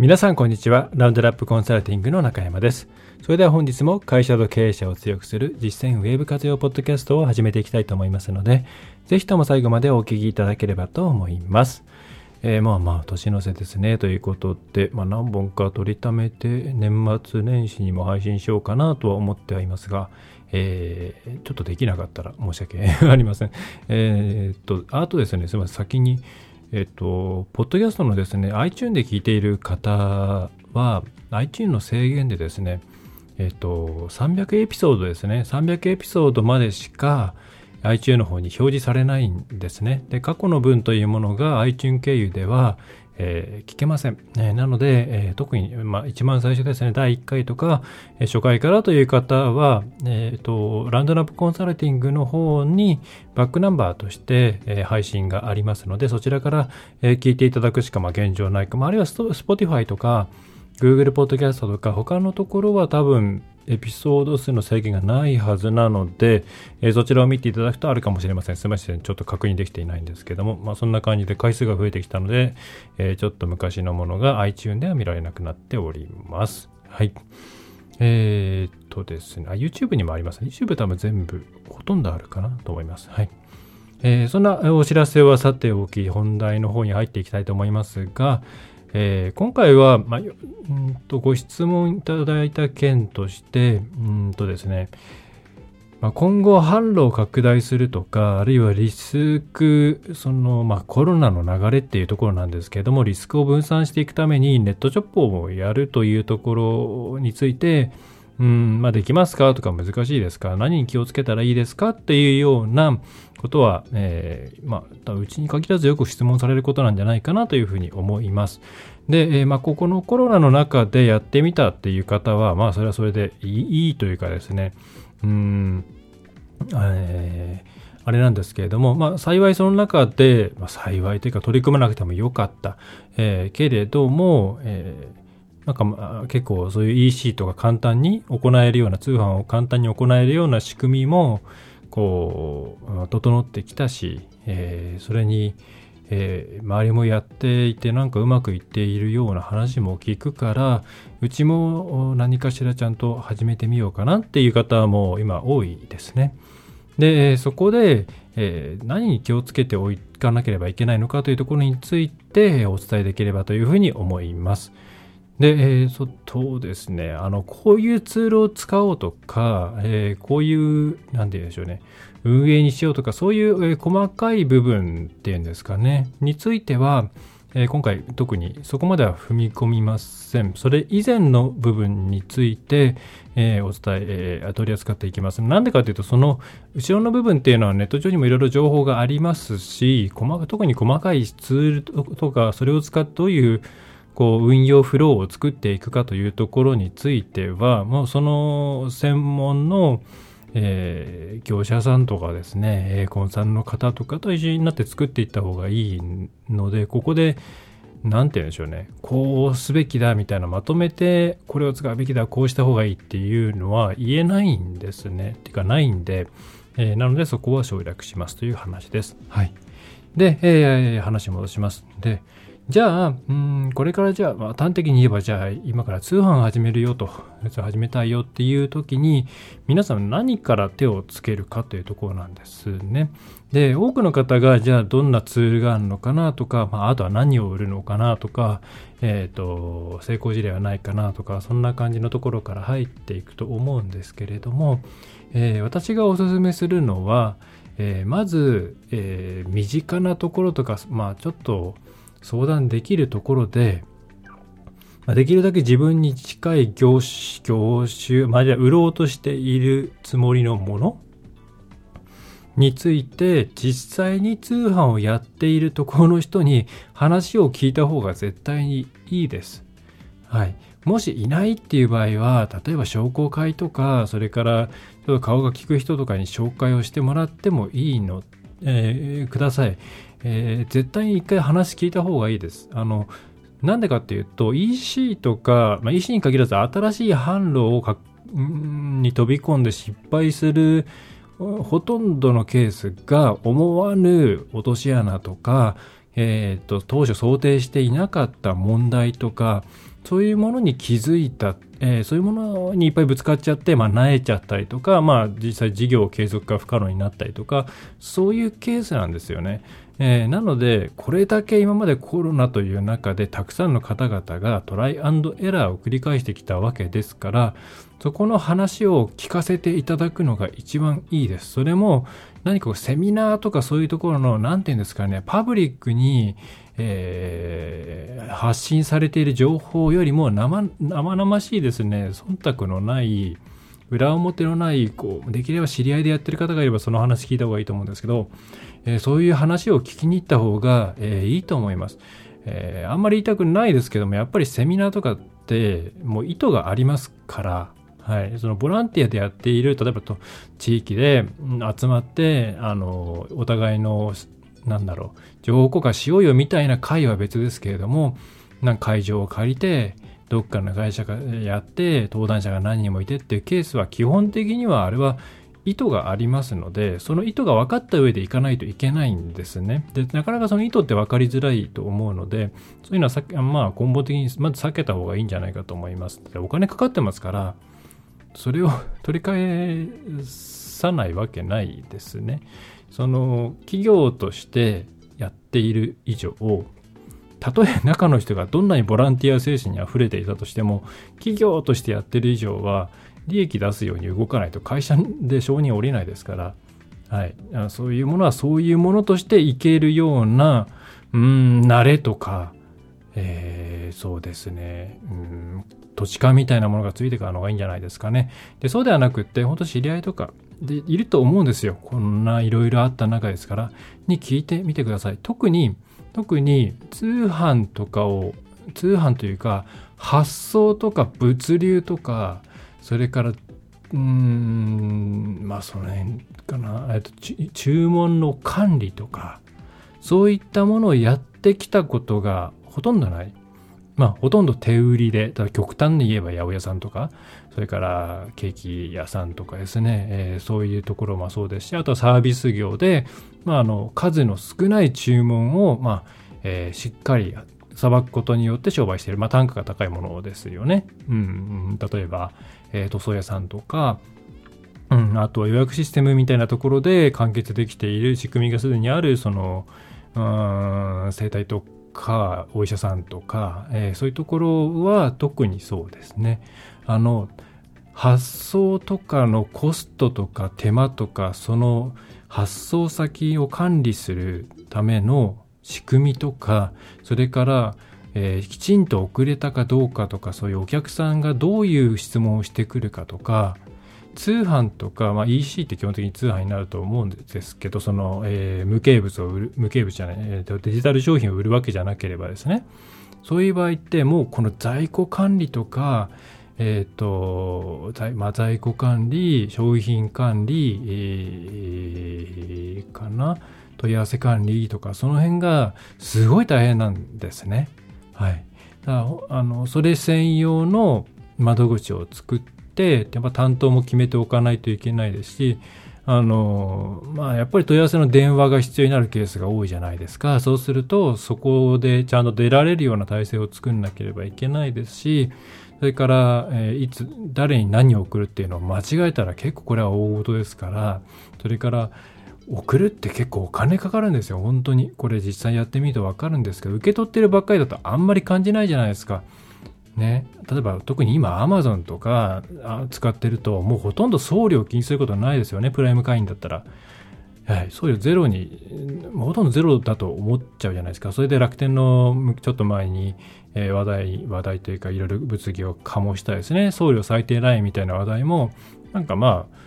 皆さんこんにちは。ラウンドラップコンサルティングの中山です。それでは本日も会社と経営者を強くする実践ウェブ活用ポッドキャストを始めていきたいと思いますので、ぜひとも最後までお聞きいただければと思います。えー、まあまあ、年の瀬ですね。ということで、まあ何本か取りためて年末年始にも配信しようかなとは思ってはいますが、えー、ちょっとできなかったら申し訳ありません。えー、っと、あとですね、すみません。先に、えっと、ポッドキャストのですね、iTune で聞いている方は、iTune の制限でですね、えっと、300エピソードですね、300エピソードまでしか iTune の方に表示されないんですね。で、過去の分というものが iTune 経由では、えー、聞けません。えー、なので、えー、特に、まあ、一番最初ですね、第1回とか、え初回からという方は、えっ、と、ランドナップコンサルティングの方にバックナンバーとして、え配信がありますので、そちらから、え聞いていただくしか、まあ、現状ないか、まあ、あるいは Spotify とか、Google ポッドキャストとか、他のところは多分、エピソード数の制限がないはずなので、えー、そちらを見ていただくとあるかもしれません。すみません。ちょっと確認できていないんですけども、まあそんな感じで回数が増えてきたので、えー、ちょっと昔のものが iTune では見られなくなっております。はい。えー、っとですね、あ、YouTube にもあります。YouTube 多分全部、ほとんどあるかなと思います。はい。えー、そんなお知らせはさておき、本題の方に入っていきたいと思いますが、えー、今回は、まあ、うんとご質問いただいた件として、うんとですね、まあ、今後販路を拡大するとか、あるいはリスク、その、まあ、コロナの流れっていうところなんですけれども、リスクを分散していくためにネットショップをやるというところについて、うん、まあ、できますかとか難しいですか何に気をつけたらいいですかっていうようなことは、えー、まあ、うちに限らずよく質問されることなんじゃないかなというふうに思います。で、えー、まあ、ここのコロナの中でやってみたっていう方は、まあ、それはそれでいいというかですね、うん、えーあれなんですけれども、まあ、幸いその中で、まあ、幸いというか取り組まなくてもよかった、えー、けれども、えーなんか結構そういう EC とか簡単に行えるような、通販を簡単に行えるような仕組みも、こう、整ってきたし、えー、それに、えー、周りもやっていてなんかうまくいっているような話も聞くからうちも何かしらちゃんと始めてみようかなっていう方も今多いですね。でそこで、えー、何に気をつけておかなければいけないのかというところについてお伝えできればというふうに思います。で、えー、そうですね、あの、こういうツールを使おうとか、えー、こういう、なんて言うんでしょうね、運営にしようとか、そういう、えー、細かい部分っていうんですかね、については、えー、今回特にそこまでは踏み込みません。それ以前の部分について、えー、お伝え、えー、取り扱っていきます。なんでかというと、その後ろの部分っていうのはネット上にもいろいろ情報がありますし、細特に細かいツールとか、それを使ってどういうこう運用フローを作っていくかというところについては、もうその専門の、えー、業者さんとかですね、コンサルの方とかと一緒になって作っていった方がいいので、ここで、なんて言うんでしょうね、こうすべきだみたいなまとめて、これを使うべきだ、こうした方がいいっていうのは言えないんですね。っていうかないんで、えー、なのでそこは省略しますという話です。はい。で、えー、話戻します。で、じゃあ、うん、これからじゃあ、まあ、端的に言えば、じゃあ、今から通販始めるよと、始めたいよっていう時に、皆さん何から手をつけるかというところなんですね。で、多くの方が、じゃあ、どんなツールがあるのかなとか、まあ、あとは何を売るのかなとか、えっ、ー、と、成功事例はないかなとか、そんな感じのところから入っていくと思うんですけれども、えー、私がおすすめするのは、えー、まず、え身近なところとか、まあ、ちょっと、相談できるところで、ま、できるだけ自分に近い業種、業種、まあ、じゃあ売ろうとしているつもりのものについて実際に通販をやっているところの人に話を聞いた方が絶対にいいです。はい。もしいないっていう場合は、例えば商工会とか、それからちょっと顔が利く人とかに紹介をしてもらってもいいの、えー、ください。えー、絶対に一回話聞いた方がいいです。あの、なんでかっていうと、EC とか、まあ、EC に限らず新しい販路をかに飛び込んで失敗するほとんどのケースが思わぬ落とし穴とか、えっ、ー、と、当初想定していなかった問題とか、そういうものに気づいた、えー、そういうものにいっぱいぶつかっちゃって、まあ、萎えちゃったりとか、まあ、実際事業継続が不可能になったりとか、そういうケースなんですよね。えー、なので、これだけ今までコロナという中でたくさんの方々がトライエラーを繰り返してきたわけですから、そこの話を聞かせていただくのが一番いいです。それも何かセミナーとかそういうところの、なんていうんですかね、パブリックに、えー、発信されている情報よりも生々しいですね、忖度のない、裏表のない、こう、できれば知り合いでやってる方がいればその話聞いた方がいいと思うんですけど、えー、そういう話を聞きに行った方が、えー、いいと思います。えー、あんまり言いたくないですけども、やっぱりセミナーとかって、もう意図がありますから、はい、そのボランティアでやっている、例えばと地域で集まって、あの、お互いの、なんだろう、情報交換しようよみたいな会は別ですけれども、なんか会場を借りて、どっかの会社がやって、登壇者が何人もいてっていうケースは基本的にはあれは意図がありますので、その意図が分かった上でいかないといけないんですね。で、なかなかその意図って分かりづらいと思うので、そういうのはさまあ根本的にまず避けた方がいいんじゃないかと思います。でお金かかってますから、それを取り返さないわけないですね。その企業としてやっている以上、たとえ中の人がどんなにボランティア精神に溢れていたとしても、企業としてやってる以上は、利益出すように動かないと会社で承認下りないですから、はい、そういうものはそういうものとしていけるような、うん、慣れとか、えー、そうですね、うん、土地勘みたいなものがついてからのがいいんじゃないですかね。で、そうではなくって、本当知り合いとかでいると思うんですよ。こんないろいろあった中ですから、に聞いてみてください。特に、特に通販とかを、通販というか、発送とか物流とか、それから、うーん、まあその辺かな、えっと、注文の管理とか、そういったものをやってきたことがほとんどない。まあ、ほとんど手売りで、ただ極端に言えば八百屋さんとか、それからケーキ屋さんとかですね、えー、そういうところもそうですし、あとはサービス業で、まあ、あの、数の少ない注文を、まあ、えー、しっかりさばくことによって商売している、まあ、単価が高いものですよね。うん、例えば、えー、塗装屋さんとか、うん、あとは予約システムみたいなところで完結できている仕組みがすでにある、その、うん、生態とか、お医者さんとか、えー、そういうところは特にそうですね。あの、発送とかのコストとか手間とか、その発送先を管理するための仕組みとか、それからえー、きちんと遅れたかどうかとかそういうお客さんがどういう質問をしてくるかとか通販とか、まあ、EC って基本的に通販になると思うんですけどその、えー、無形物を売る無形物じゃない、えー、デジタル商品を売るわけじゃなければですねそういう場合ってもうこの在庫管理とかえっ、ー、と、まあ、在庫管理、商品管理、えー、かな、問い合わせ管理とか、その辺がすごい大変なんですね。はい。だあの、それ専用の窓口を作って、やっぱ担当も決めておかないといけないですし、あの、まあ、やっぱり問い合わせの電話が必要になるケースが多いじゃないですか。そうすると、そこでちゃんと出られるような体制を作んなければいけないですし、それから、え、いつ、誰に何を送るっていうのを間違えたら結構これは大事ですから、それから、送るって結構お金かかるんですよ、本当に。これ実際やってみるとわかるんですけど、受け取ってるばっかりだとあんまり感じないじゃないですか。ね。例えば特に今 Amazon とか使ってると、もうほとんど送料気にすることないですよね、プライム会員だったら。はい、送料ゼロに、ほとんどゼロだと思っちゃうじゃないですか。それで楽天のちょっと前に、えー、話題、話題というかいろいろ物議を醸したですね、送料最低ラインみたいな話題も、なんかまあ、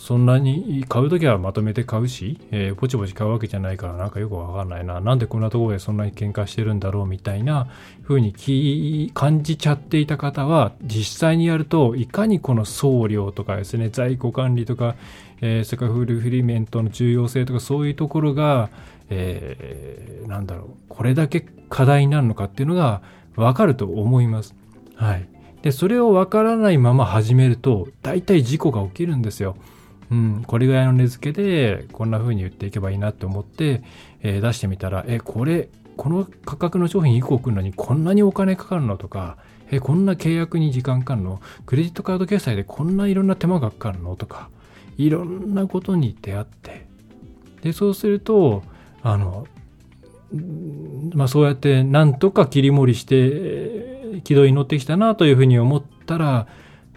そんなに買うときはまとめて買うし、えー、ぼちぼち買うわけじゃないからなんかよくわかんないな。なんでこんなところでそんなに喧嘩してるんだろうみたいな風に感じちゃっていた方は実際にやるといかにこの送料とかですね、在庫管理とか、えー、それからフルフリメントの重要性とかそういうところが、えー、なんだろう、これだけ課題になるのかっていうのがわかると思います。はい。で、それをわからないまま始めると、大体事故が起きるんですよ。うん、これぐらいの値付けでこんな風に言っていけばいいなって思って、えー、出してみたら、え、これ、この価格の商品1個送るのにこんなにお金かかるのとか、え、こんな契約に時間かかるの？クレジットカード決済でこんないろんな手間がかかるのとか、いろんなことに出会って、で、そうすると、あの、まあそうやってなんとか切り盛りして、軌道に乗ってきたなというふうに思ったら、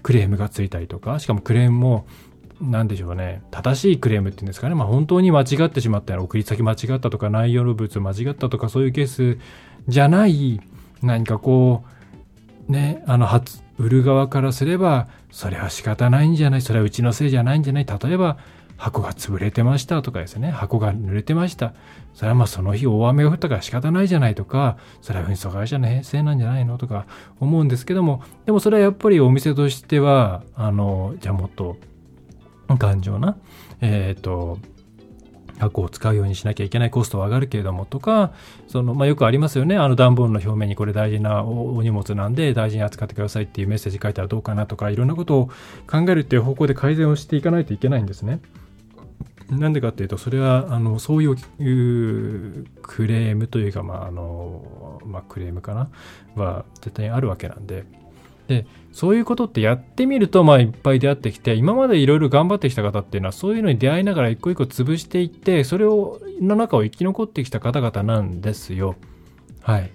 クレームがついたりとか、しかもクレームもなんでしょうね、正しいクレームっていうんですかね、まあ、本当に間違ってしまったら、送り先間違ったとか、内容の物間違ったとか、そういうケースじゃない、何かこう、ね、あの、初、売る側からすれば、それは仕方ないんじゃない、それはうちのせいじゃないんじゃない、例えば、箱が潰れてましたとかですね、箱が濡れてました。それはまあその日大雨が降ったから仕方ないじゃないとか、それは運送会社のせいなんじゃないのとか思うんですけども、でもそれはやっぱりお店としては、あの、じゃあもっと頑丈な、えっ、ー、と、箱を使うようにしなきゃいけないコストは上がるけれどもとか、その、まあ、よくありますよね。あの段ボールの表面にこれ大事なお荷物なんで大事に扱ってくださいっていうメッセージ書いたらどうかなとか、いろんなことを考えるっていう方向で改善をしていかないといけないんですね。なんでかっていうと、それは、あの、そういうクレームというか、まあ、あの、まあ、クレームかなは絶対にあるわけなんで、で、そういうことってやってみると、まあいっぱい出会ってきて、今までいろいろ頑張ってきた方っていうのは、そういうのに出会いながら一個一個潰していって、それを、の中を生き残ってきた方々なんですよ。はい。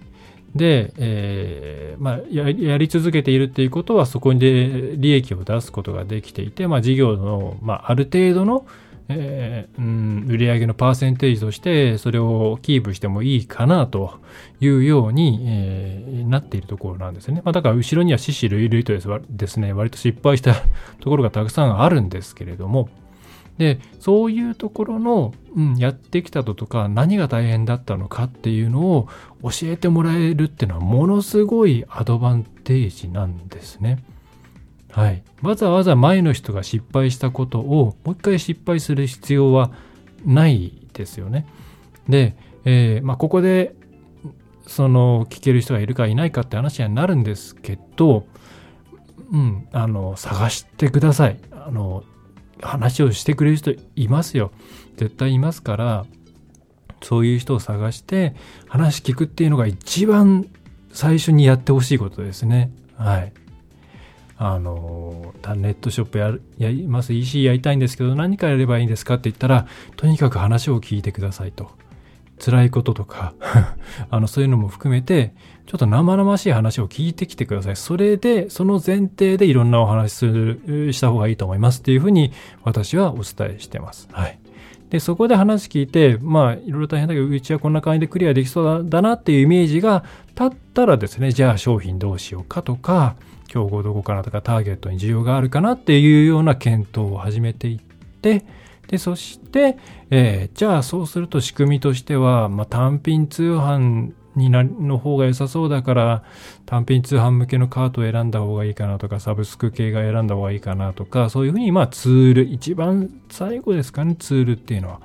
で、えー、まあや、やり続けているっていうことは、そこで利益を出すことができていて、まあ、事業の、まあ、ある程度の、えー、うん、売上のパーセンテージとしてそれをキープしてもいいかなというように、えー、なっているところなんですね。まあ、だから後ろには死死類類とですね、割と失敗したところがたくさんあるんですけれども、で、そういうところの、うん、やってきたととか、何が大変だったのかっていうのを教えてもらえるっていうのはものすごいアドバンテージなんですね。はい。わざわざ前の人が失敗したことをもう一回失敗する必要はないですよね。で、えー、まあ、ここで、その、聞ける人がいるかいないかって話にはなるんですけど、うん、あの、探してください。あの、話をしてくれる人いますよ。絶対いますから、そういう人を探して話聞くっていうのが一番最初にやってほしいことですね。はい。あの、ネットショップややります、EC やりたいんですけど、何かやればいいんですかって言ったら、とにかく話を聞いてくださいと。辛いこととか あの、そういうのも含めて、ちょっと生々しい話を聞いてきてください。それで、その前提でいろんなお話しする、した方がいいと思いますっていうふうに私はお伝えしてます。はい。で、そこで話聞いて、まあ、いろいろ大変だけど、うちはこんな感じでクリアできそうだなっていうイメージが立ったらですね、じゃあ商品どうしようかとか、競合どこかなとかターゲットに需要があるかなっていうような検討を始めていって、で、そして、えー、じゃあそうすると仕組みとしては、まあ、単品通販になの方が良さそうだから、単品通販向けのカートを選んだ方がいいかなとか、サブスク系が選んだ方がいいかなとか、そういうふうに、まあツール、一番最後ですかね、ツールっていうのは。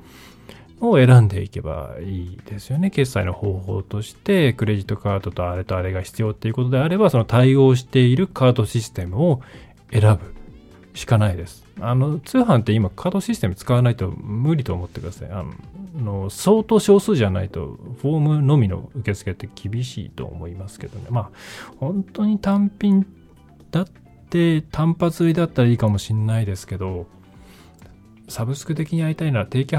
を選んでいけばいいですよね。決済の方法として、クレジットカードとあれとあれが必要っていうことであれば、その対応しているカードシステムを選ぶしかないです。あの、通販って今カードシステム使わないと無理と思ってください。あの、相当少数じゃないと、フォームのみの受付って厳しいと思いますけどね。まあ、本当に単品だって単発売りだったらいいかもしんないですけど、サブスク的にやりたいなら定期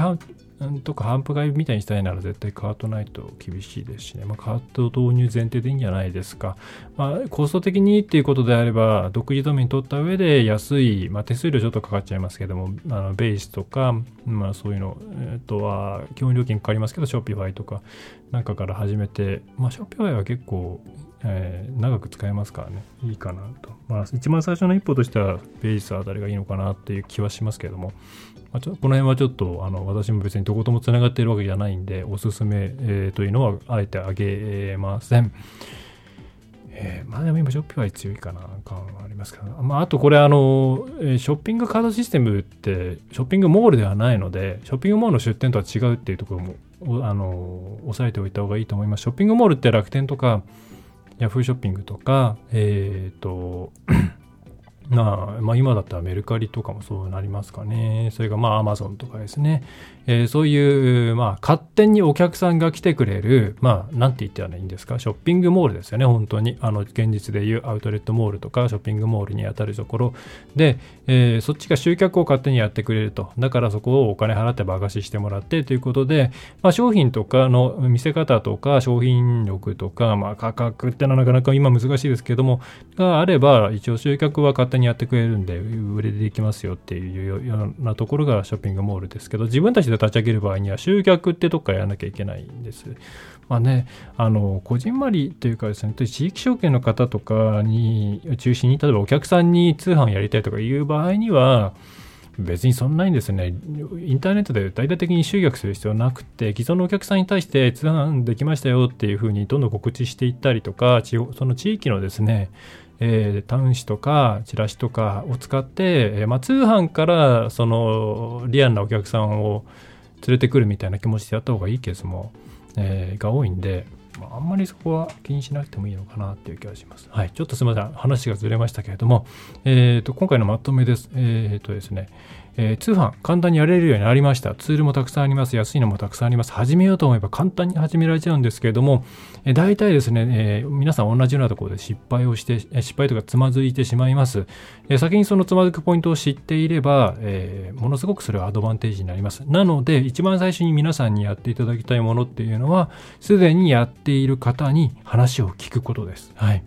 とか反復買いみたいにしたいなら絶対カートないと厳しいですしね。まあ、カート導入前提でいいんじゃないですか。まあ、コスト的にっていうことであれば、独自ドメイン取った上で安い、まあ、手数料ちょっとかかっちゃいますけども、あのベースとか、まあそういうの、えっとは、基本料金かかりますけど、ショッピファイとかなんかから始めて、まあショッピファイは結構、えー、長く使えますからね、いいかなと。まあ、一番最初の一歩としては、ベースあたりがいいのかなっていう気はしますけども、まあ、ちょこの辺はちょっとあの私も別にどこともつながっているわけじゃないんで、おすすめ、えー、というのはあえてあげません。えー、まあでも今、ショッピファイ強いかな感はありますけど、まあ、あとこれあの、ショッピングカードシステムって、ショッピングモールではないので、ショッピングモールの出店とは違うっていうところも、あの、押さえておいた方がいいと思います。ショッピングモールって楽天とか、ヤフーショッピングとか、えっ、ー、と、まあ、まあ、今だったらメルカリとかもそうなりますかね。それがまあアマゾンとかですね。えー、そういう、まあ、勝手にお客さんが来てくれる、まあ、なんて言ってらいいんですか、ショッピングモールですよね、本当に。あの、現実でいうアウトレットモールとか、ショッピングモールにあたるところで、えー、そっちが集客を勝手にやってくれると。だからそこをお金払ってバカししてもらってということで、まあ、商品とかの見せ方とか、商品力とか、まあ、価格ってのはなかなか今難しいですけども、があれば、一応集客は勝手ににやってくれるんで、売れていきますよっていうようなところがショッピングモールですけど、自分たちで立ち上げる場合には集客ってとこかやらなきゃいけないんです。まあね、あの、こじんまりというかですね、地域証券の方とかに中心に、例えばお客さんに通販やりたいとかいう場合には、別にそんなにですね、インターネットで大々的に集客する必要なくて、既存のお客さんに対して通販できましたよっていうふうにどんどん告知していったりとか、その地域のですね、えー、タウン紙とかチラシとかを使って、えー、まあ、通販からそのリアルなお客さんを連れてくるみたいな気持ちでやった方がいいケースも、えー、が多いんで、まあ、あんまりそこは気にしなくてもいいのかなっていう気がします。はい。ちょっとすみません。話がずれましたけれども、えっ、ー、と、今回のまとめです。えっ、ー、とですね、えー、通販簡単にやれるようになりました。ツールもたくさんあります。安いのもたくさんあります。始めようと思えば簡単に始められちゃうんですけれども、えー、大体ですね、えー、皆さん同じようなところで失敗をして、失敗とかつまずいてしまいます。え、先にそのつまずくポイントを知っていれば、え、ものすごくそれはアドバンテージになります。なので、一番最初に皆さんにやっていただきたいものっていうのは、すでにやっている方に話を聞くことです。はい。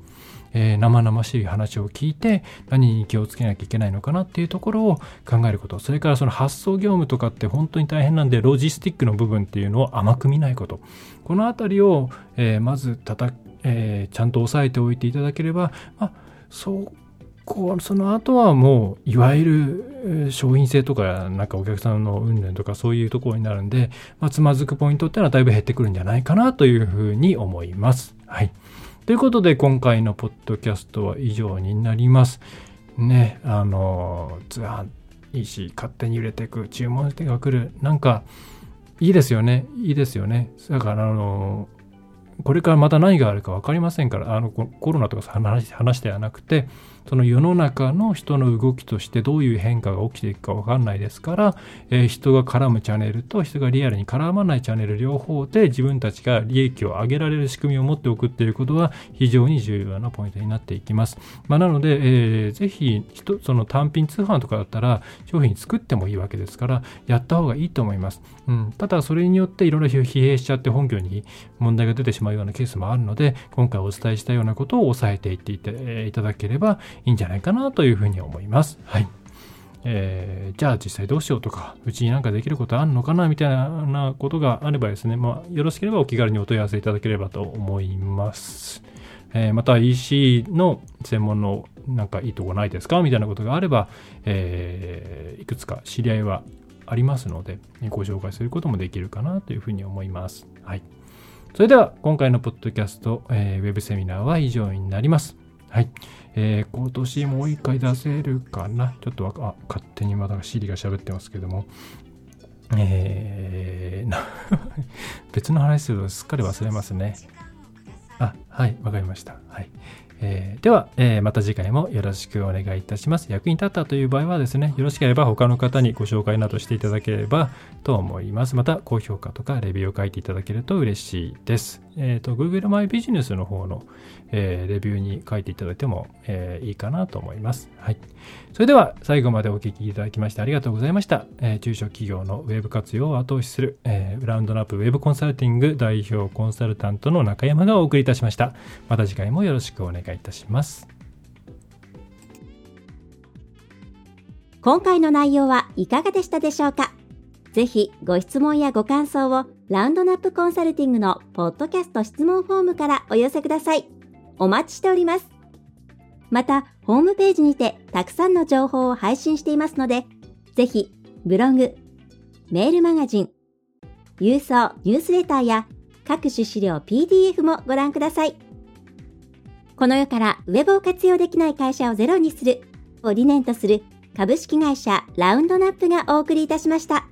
えー、生々しい話を聞いて何に気をつけなきゃいけないのかなっていうところを考えることそれからその発送業務とかって本当に大変なんでロジスティックの部分っていうのを甘く見ないことこの辺りを、えー、まずたた、えー、ちゃんと押さえておいていただければ、まあ、そうこうその後はもういわゆる商品性とかなんかお客さんの運連とかそういうところになるんで、まあ、つまずくポイントっていうのはだいぶ減ってくるんじゃないかなというふうに思います。はい。ということで今回のポッドキャストは以上になります。ね、あの、通販いいし、勝手に売れていく、注文してが来る、なんか、いいですよね。いいですよね。だから、あの、これからまた何があるか分かりませんから、あのコロナとか話話ではなくて、その世の中の人の動きとしてどういう変化が起きていくか分かんないですから、えー、人が絡むチャンネルと人がリアルに絡まないチャンネル両方で自分たちが利益を上げられる仕組みを持っておくっていうことは非常に重要なポイントになっていきます。まあ、なので、えー、ぜひその単品通販とかだったら商品作ってもいいわけですから、やった方がいいと思います。うん、ただ、それによっていろいろ疲弊しちゃって本業に問題が出てしまうようなケースもあるので、今回お伝えしたようなことを抑えていっていていただければいいんじゃないかなというふうに思います。はい。えー、じゃあ実際どうしようとか、うちになんかできることあるのかなみたいなことがあればですね、まあ、よろしければお気軽にお問い合わせいただければと思います。えー、また EC の専門のなんかいいとこないですかみたいなことがあれば、えー、いくつか知り合いはありますので、ご紹介することもできるかなというふうに思います。はい。それでは、今回のポッドキャスト、えー、ウェブセミナーは以上になります。はい。えー、今年もう一回出せるかな？ちょっとあ、勝手にまだシリが喋ってますけども。えー、別の話するとすっかり忘れますね。あ、はい、わかりました。はい。えー、では、えー、また次回もよろしくお願いいたします。役に立ったという場合はですね、よろしければ他の方にご紹介などしていただければと思います。また、高評価とかレビューを書いていただけると嬉しいです。えっ、ー、と、Google マイビジネスの方の、えー、レビューに書いていただいても、えー、いいかなと思います。はい。それでは、最後までお聞きいただきましてありがとうございました。えー、中小企業のウェブ活用を後押しする、えー、ラウンドナップウェブコンサルティング代表コンサルタントの中山がお送りいたしました。また次回もよろしくお願い願いいたします。今回の内容はいかがでしたでしょうか？ぜひご質問やご感想をラウンドナップコンサルティングのポッドキャスト質問フォームからお寄せください。お待ちしております。また、ホームページにてたくさんの情報を配信していますので、ぜひ、ブログ、メールマガジン、郵送ニュースレターや各種資料 PDF もご覧ください。この世からウェブを活用できない会社をゼロにするを理念とする株式会社ラウンドナップがお送りいたしました。